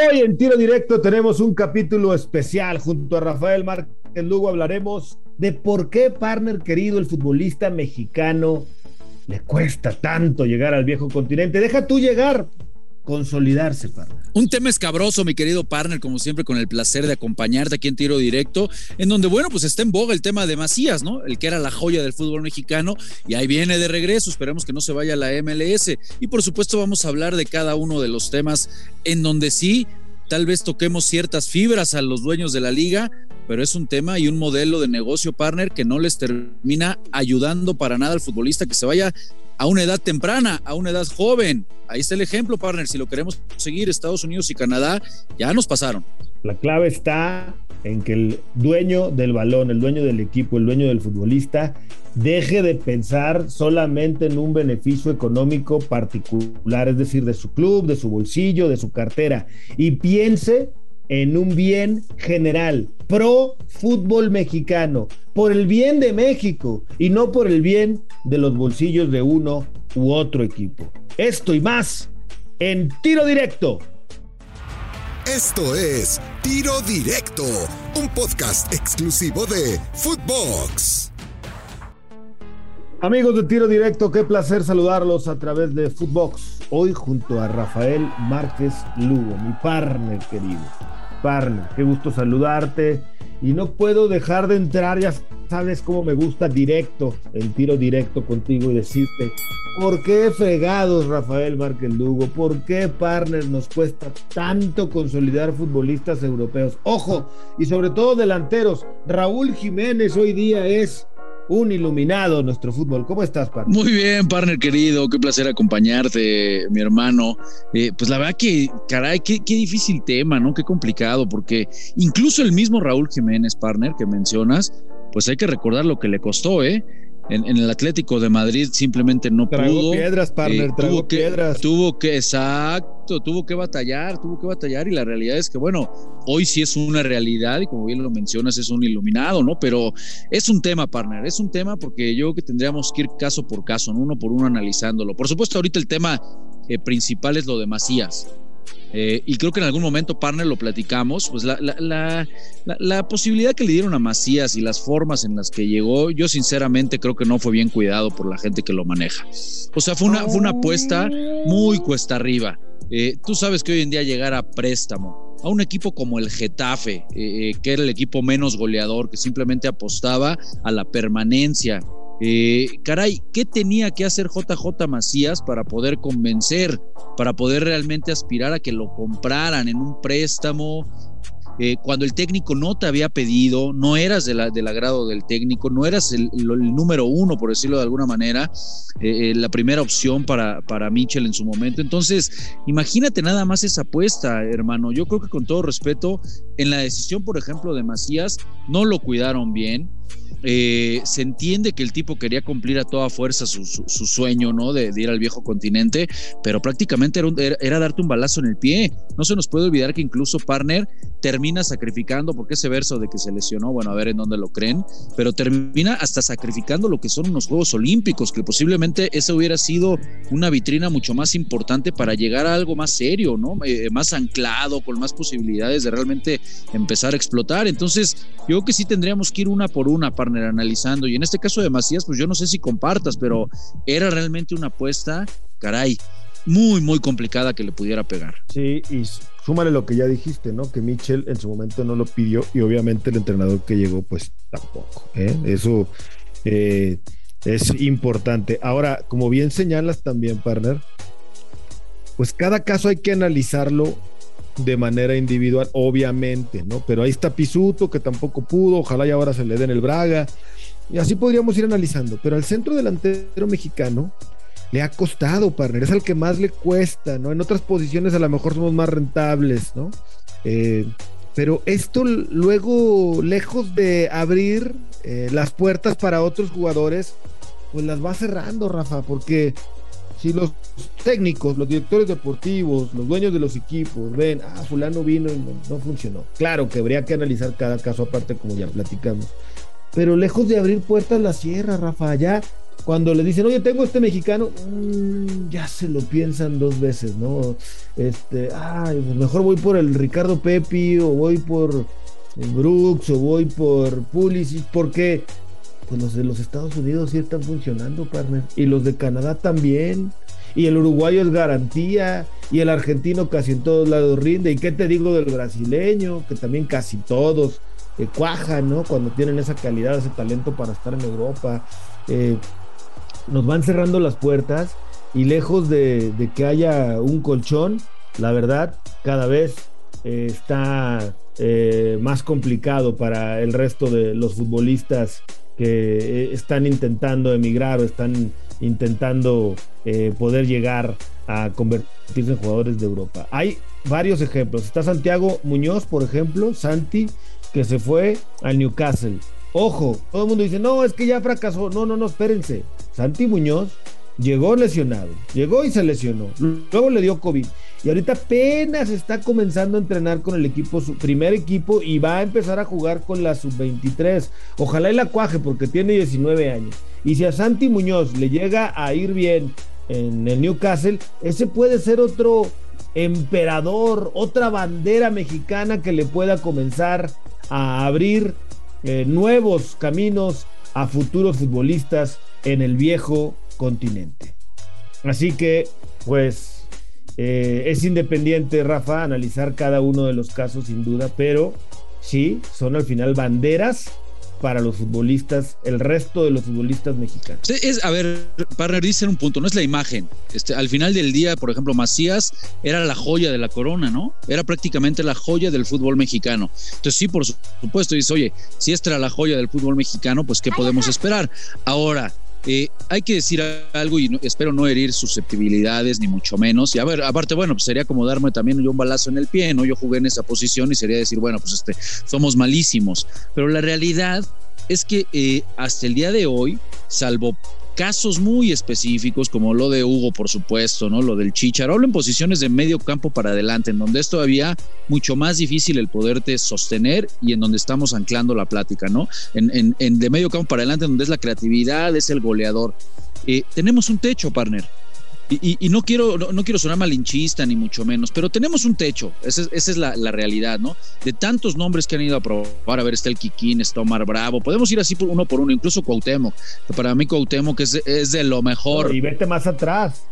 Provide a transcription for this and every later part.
Hoy en Tiro Directo tenemos un capítulo especial. Junto a Rafael Márquez Lugo hablaremos de por qué, partner querido, el futbolista mexicano le cuesta tanto llegar al viejo continente. Deja tú llegar, consolidarse, partner. Un tema escabroso, mi querido partner, como siempre, con el placer de acompañarte aquí en Tiro Directo, en donde, bueno, pues está en boga el tema de Macías, ¿no? El que era la joya del fútbol mexicano y ahí viene de regreso, esperemos que no se vaya a la MLS. Y por supuesto vamos a hablar de cada uno de los temas en donde sí, tal vez toquemos ciertas fibras a los dueños de la liga, pero es un tema y un modelo de negocio partner que no les termina ayudando para nada al futbolista que se vaya a una edad temprana, a una edad joven. Ahí está el ejemplo, partner. Si lo queremos seguir, Estados Unidos y Canadá ya nos pasaron. La clave está en que el dueño del balón, el dueño del equipo, el dueño del futbolista, deje de pensar solamente en un beneficio económico particular, es decir, de su club, de su bolsillo, de su cartera, y piense en un bien general, pro fútbol mexicano, por el bien de México y no por el bien de los bolsillos de uno u otro equipo. Esto y más en tiro directo. Esto es Tiro Directo, un podcast exclusivo de Footbox. Amigos de Tiro Directo, qué placer saludarlos a través de Footbox. Hoy junto a Rafael Márquez Lugo, mi partner querido partner. Qué gusto saludarte. Y no puedo dejar de entrar, ya sabes cómo me gusta directo, el tiro directo contigo y decirte, ¿por qué fregados Rafael Márquez Lugo? ¿Por qué, partner, nos cuesta tanto consolidar futbolistas europeos? Ojo, y sobre todo delanteros. Raúl Jiménez hoy día es un iluminado nuestro fútbol. ¿Cómo estás, partner? Muy bien, partner querido, qué placer acompañarte, mi hermano. Eh, pues la verdad que, caray, qué, qué, difícil tema, ¿no? Qué complicado, porque incluso el mismo Raúl Jiménez, partner, que mencionas, pues hay que recordar lo que le costó, ¿eh? En, el Atlético de Madrid simplemente no pudo. piedras, partner, eh, tuvo piedras. Que, tuvo que, exacto, tuvo que batallar, tuvo que batallar y la realidad es que, bueno, hoy sí es una realidad y como bien lo mencionas, es un iluminado, ¿no? Pero es un tema, partner, es un tema porque yo creo que tendríamos que ir caso por caso, uno por uno analizándolo. Por supuesto, ahorita el tema eh, principal es lo de Macías. Eh, y creo que en algún momento, partner, lo platicamos, pues la, la, la, posibilidad que le dieron a Macías y las formas en las que llegó, yo sinceramente creo que no fue bien cuidado por la gente que lo maneja. O sea, fue una, fue una apuesta muy cuesta arriba. Eh, tú sabes que hoy en día llegar a préstamo a un equipo como el Getafe, eh, que era el equipo menos goleador, que simplemente apostaba a la permanencia, eh, caray, ¿qué tenía que hacer JJ Macías para poder convencer, para poder realmente aspirar a que lo compraran en un préstamo? Eh, cuando el técnico no te había pedido, no eras del agrado del técnico, no eras el, número uno, por decirlo de alguna manera, eh, la primera opción para, para Mitchell en su momento. Entonces, imagínate nada más esa apuesta, hermano. Yo creo que con todo respeto, en la decisión, por ejemplo, de Macías, no lo cuidaron bien. Eh, se entiende que el tipo quería cumplir a toda fuerza su, sueño, ¿no? De, ir al viejo continente, pero prácticamente era, era, darte un balazo en el pie. No se nos puede olvidar que incluso Partner termina sacrificando, porque ese verso de que se lesionó, bueno, a ver en dónde lo creen, pero termina hasta sacrificando lo que son unos Juegos Olímpicos, que posiblemente ese hubiera sido una vitrina mucho más importante para llegar a algo más serio, ¿no? Eh, más anclado, con más posibilidades de realmente empezar a explotar. Entonces, yo creo que sí tendríamos que ir una por una, para analizando. Y en este caso de Macías, pues yo no sé si compartas, pero era realmente una apuesta, caray, muy, muy complicada que le pudiera pegar. Sí, y súmale lo que ya dijiste, ¿no? Que Mitchell en su momento no lo pidió y obviamente el entrenador que llegó, pues tampoco. ¿eh? Eso eh, es importante. Ahora, como bien señalas también, partner, pues cada caso hay que analizarlo de manera individual, obviamente, ¿no? Pero ahí está Pisuto, que tampoco pudo, ojalá y ahora se le den el Braga. Y así podríamos ir analizando. Pero al centro delantero mexicano le ha costado, partner. Es al que más le cuesta, ¿no? En otras posiciones a lo mejor somos más rentables, ¿no? Eh, pero esto luego, lejos de abrir eh, las puertas para otros jugadores, pues las va cerrando, Rafa, porque si los técnicos, los directores deportivos, los dueños de los equipos ven, ah, fulano vino y no, funcionó. Claro que habría que analizar cada caso aparte, como ya platicamos. Pero lejos de abrir puertas la sierra, Rafa, ya cuando le dicen, oye, tengo este mexicano, mm, ya se lo piensan dos veces, ¿no? Este, pues mejor voy por el Ricardo Pepi o voy por Brooks o voy por Pulisic, porque pues los de los Estados Unidos sí están funcionando, partner, y los de Canadá también, y el uruguayo es garantía, y el argentino casi en todos lados rinde, y qué te digo del brasileño, que también casi todos eh, cuajan, ¿no? Cuando tienen esa calidad, ese talento para estar en Europa. Eh, nos van cerrando las puertas. Y lejos de, que haya un colchón, la verdad, cada vez eh, está más complicado para el resto de los futbolistas que eh, están intentando emigrar o están intentando poder llegar a convertirse en jugadores de Europa. Hay varios ejemplos. Está Santiago Muñoz, por ejemplo, Santi, que se fue al Newcastle. Ojo, todo el mundo dice, no, es que ya fracasó. No, no, no, espérense. Santi Muñoz llegó lesionado, llegó y se lesionó, luego le dio COVID y ahorita apenas está comenzando a entrenar con el equipo, su primer equipo y va a empezar a jugar con la sub-23. Ojalá y la cuaje porque tiene 19 años. Y si a Santi Muñoz le llega a ir bien en el Newcastle, ese puede ser otro emperador, otra bandera mexicana que le pueda comenzar a abrir eh, nuevos caminos a futuros futbolistas en el viejo continente. Así que, pues, eh, es independiente, Rafa, analizar cada uno de los casos sin duda, pero sí, son al final banderas para los futbolistas, el resto de los futbolistas mexicanos. Es, a ver, partner, dice un punto, no es la imagen. Este, al final del día, por ejemplo, Macías era la joya de la corona, ¿no? Era prácticamente la joya del fútbol mexicano. Entonces, sí, por supuesto, dice, oye, si esta era la joya del fútbol mexicano, pues, ¿qué podemos esperar? Ahora, eh, hay que decir algo y espero no herir susceptibilidades, ni mucho menos. Y a ver, aparte, bueno, pues sería como darme también yo un balazo en el pie, ¿no? Yo jugué en esa posición y sería decir, bueno, pues este, somos malísimos. Pero la realidad es que eh, hasta el día de hoy, salvo casos muy específicos, como lo de Hugo, por supuesto, ¿no? Lo del Chicharo. Hablo en posiciones de medio campo para adelante, en donde es todavía mucho más difícil el poderte sostener y en donde estamos anclando la plática, ¿no? En, en, de medio campo para adelante, donde es la creatividad, es el goleador. Eh, tenemos un techo, partner. Y, no quiero no, quiero sonar malinchista ni mucho menos, pero tenemos un techo, esa es, la, realidad, ¿no? De tantos nombres que han ido a probar, a ver, está el Kikín, está Omar Bravo, podemos ir así por uno por uno, incluso Cuauhtémoc, para mí Cuauhtémoc es, es de lo mejor. y vete más atrás,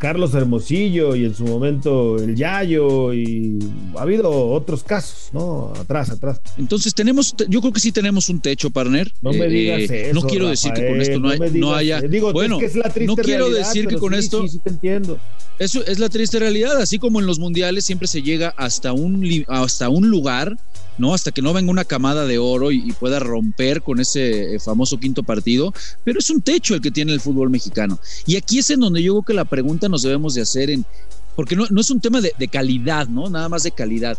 Carlos Hermosillo y en su momento el Yayo y ha habido otros casos, ¿no? Atrás, atrás. Entonces tenemos, yo creo que sí tenemos un techo, partner. No me digas eh, eso, No quiero decir que con esto no, haya... Digo, bueno, es que es la triste no quiero decir que con esto... Sí, sí, te entiendo. Eso es la triste realidad, así como en los mundiales siempre se llega hasta un, hasta un lugar ¿no? Hasta que no venga una camada de oro y, pueda romper con ese eh, famoso quinto partido, pero es un techo el que tiene el fútbol mexicano. Y aquí es en donde yo creo que la pregunta nos debemos de hacer en, porque no, no es un tema de, de calidad, ¿no? Nada más de calidad.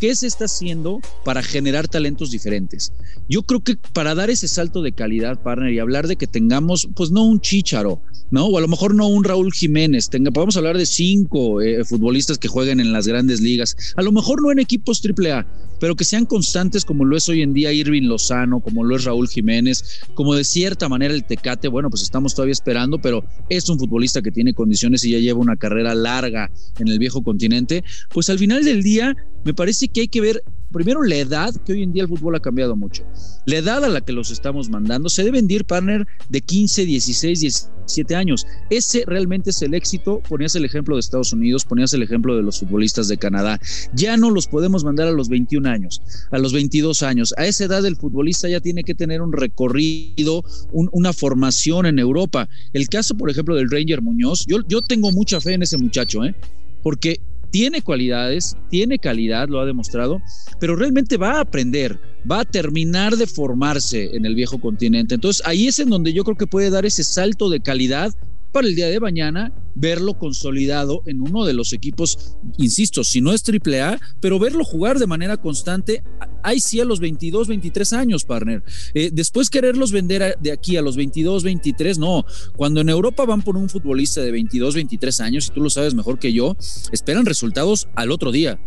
¿Qué se está haciendo para generar talentos diferentes? Yo creo que para dar ese salto de calidad, partner, y hablar de que tengamos, pues no un Chicharo, ¿no? O a lo mejor no un Raúl Jiménez, tenga, podemos hablar de cinco eh, futbolistas que jueguen en las grandes ligas, a lo mejor no en equipos AAA, pero que sean constantes como lo es hoy en día Irving Lozano, como lo es Raúl Jiménez, como de cierta manera el Tecate, bueno, pues estamos todavía esperando, pero es un futbolista que tiene condiciones y ya lleva una carrera larga en el viejo continente, pues al final del día me parece que hay que ver primero la edad, que hoy en día el fútbol ha cambiado mucho. La edad a la que los estamos mandando se deben ir partner de 15, 16, 17 años. Ese realmente es el éxito. Ponías el ejemplo de Estados Unidos, ponías el ejemplo de los futbolistas de Canadá. Ya no los podemos mandar a los 21 años, a los 22 años. A esa edad el futbolista ya tiene que tener un recorrido, una formación en Europa. El caso, por ejemplo, del Ranger Muñoz, yo, yo tengo mucha fe en ese muchacho, ¿eh? porque tiene cualidades, tiene calidad, lo ha demostrado, pero realmente va a aprender, va a terminar de formarse en el viejo continente. Entonces ahí es en donde yo creo que puede dar ese salto de calidad para el día de mañana verlo consolidado en uno de los equipos, insisto, si no es triple A, pero verlo jugar de manera constante, ahí sí a los 22, 23 años, partner. Eh, después quererlos vender de aquí a los 22, 23, no. Cuando en Europa van por un futbolista de 22, 23 años, y tú lo sabes mejor que yo, esperan resultados al otro día.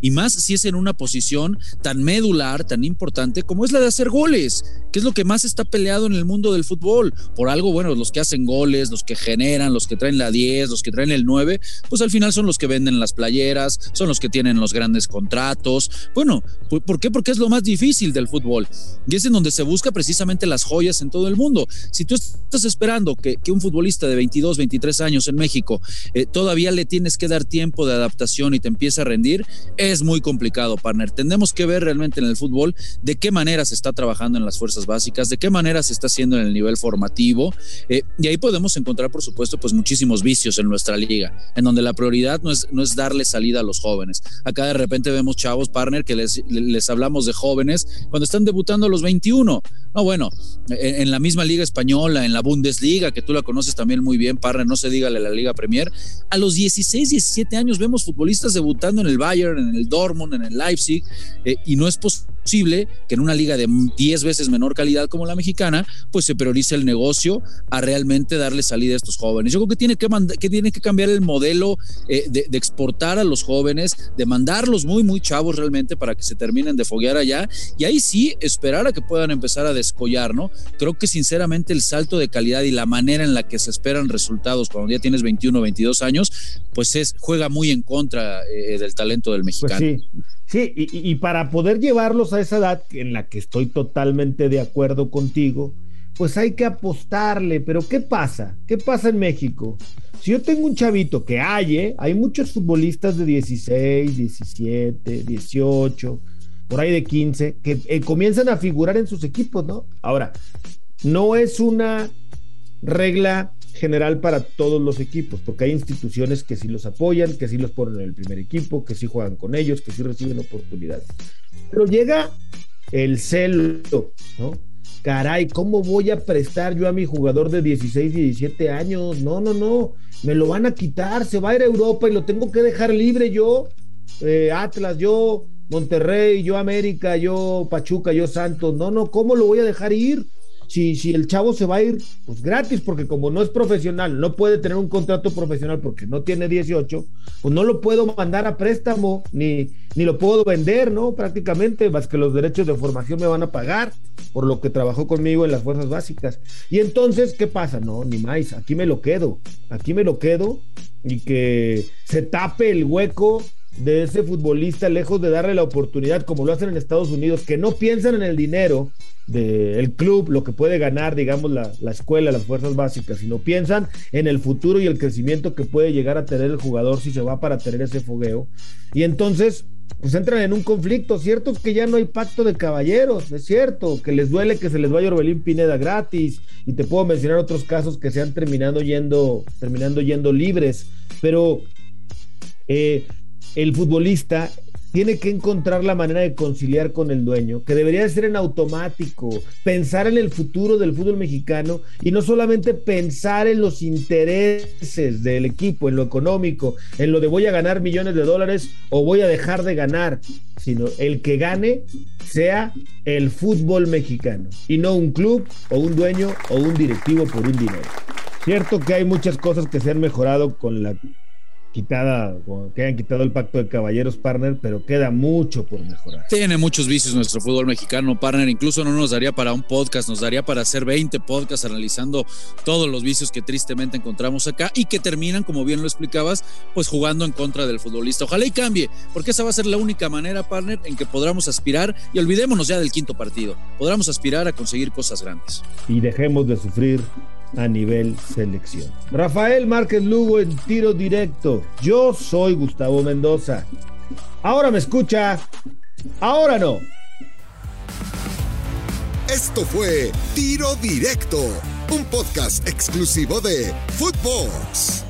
Y más si es en una posición tan medular, tan importante como es la de hacer goles, que es lo que más está peleado en el mundo del fútbol. Por algo, bueno, los que hacen goles, los que generan, los que traen la 10, los que traen el 9, pues al final son los que venden las playeras, son los que tienen los grandes contratos. Bueno, ¿por qué? Porque es lo más difícil del fútbol y es en donde se busca precisamente las joyas en todo el mundo. Si tú estás esperando que, un futbolista de 22, 23 años en México eh, todavía le tienes que dar tiempo de adaptación y te empieza a rendir, es muy complicado, partner. Tenemos que ver realmente en el fútbol de qué manera se está trabajando en las fuerzas básicas, de qué manera se está haciendo en el nivel formativo. Eh, y ahí podemos encontrar, por supuesto, pues muchísimos vicios en nuestra liga, en donde la prioridad no es, no es darle salida a los jóvenes. Acá de repente vemos chavos, partner, que les, les hablamos de jóvenes cuando están debutando a los 21. No, bueno, en, en la misma liga española, en la Bundesliga, que tú la conoces también muy bien, partner, no se dígale la Liga Premier, a los 16, 17 años vemos futbolistas debutando en el Bayern, en el Dortmund, en el Leipzig, eh, y no es posible que en una liga de 10 veces menor calidad como la mexicana, pues se priorice el negocio a realmente darle salida a estos jóvenes. Yo creo que tiene que, que, tiene que cambiar el modelo eh, de, exportar a los jóvenes, de mandarlos muy, muy chavos realmente para que se terminen de foguear allá, y ahí sí esperar a que puedan empezar a descollar, ¿no? Creo que sinceramente el salto de calidad y la manera en la que se esperan resultados cuando ya tienes 21 o 22 años, pues es, juega muy en contra eh, del talento del sí, sí y, y, para poder llevarlos a esa edad en la que estoy totalmente de acuerdo contigo, pues hay que apostarle. Pero ¿qué pasa? ¿Qué pasa en México? Si yo tengo un chavito que hay, ¿eh? hay muchos futbolistas de 16, 17, 18, por ahí de 15, que eh, comienzan a figurar en sus equipos, ¿no? Ahora, no es una regla general para todos los equipos, porque hay instituciones que sí los apoyan, que sí los ponen en el primer equipo, que sí juegan con ellos, que sí reciben oportunidades. Pero llega el celo, ¿no? Caray, ¿cómo voy a prestar yo a mi jugador de 16 y 17 años? No, no, no, me lo van a quitar, se va a ir a Europa y lo tengo que dejar libre yo, eh, Atlas, yo, Monterrey, yo América, yo Pachuca, yo Santos. No, no, ¿cómo lo voy a dejar ir? Si, si el chavo se va a ir, pues gratis, porque como no es profesional, no puede tener un contrato profesional porque no tiene 18, pues no lo puedo mandar a préstamo, ni, ni lo puedo vender, ¿no? Prácticamente, más que los derechos de formación me van a pagar por lo que trabajó conmigo en las fuerzas básicas. Y entonces, ¿qué pasa? No, ni más, aquí me lo quedo, aquí me lo quedo y que se tape el hueco de ese futbolista lejos de darle la oportunidad como lo hacen en Estados Unidos, que no piensan en el dinero, del club, lo que puede ganar, digamos, la, la, escuela, las fuerzas básicas, sino piensan en el futuro y el crecimiento que puede llegar a tener el jugador si se va para tener ese fogueo. Y entonces, pues entran en un conflicto. Cierto es que ya no hay pacto de caballeros, es cierto, que les duele que se les vaya Orbelín Pineda gratis, y te puedo mencionar otros casos que se han terminado yendo, terminando yendo libres, pero eh, el futbolista tiene que encontrar la manera de conciliar con el dueño, que debería ser en automático, pensar en el futuro del fútbol mexicano y no solamente pensar en los intereses del equipo, en lo económico, en lo de voy a ganar millones de dólares o voy a dejar de ganar, sino el que gane sea el fútbol mexicano y no un club o un dueño o un directivo por un dinero. Cierto que hay muchas cosas que se han mejorado con la quitada, que hayan quitado el pacto de caballeros partner, pero queda mucho por mejorar. Tiene muchos vicios nuestro fútbol mexicano partner, incluso no nos daría para un podcast, nos daría para hacer 20 podcasts analizando todos los vicios que tristemente encontramos acá y que terminan, como bien lo explicabas, pues jugando en contra del futbolista. Ojalá y cambie, porque esa va a ser la única manera, partner, en que podamos aspirar y olvidémonos ya del quinto partido, podamos aspirar a conseguir cosas grandes. Y dejemos de sufrir a nivel selección. Rafael Márquez Lugo en tiro directo. Yo soy Gustavo Mendoza. Ahora me escucha, ahora no. Esto fue Tiro Directo, un podcast exclusivo de Footbox.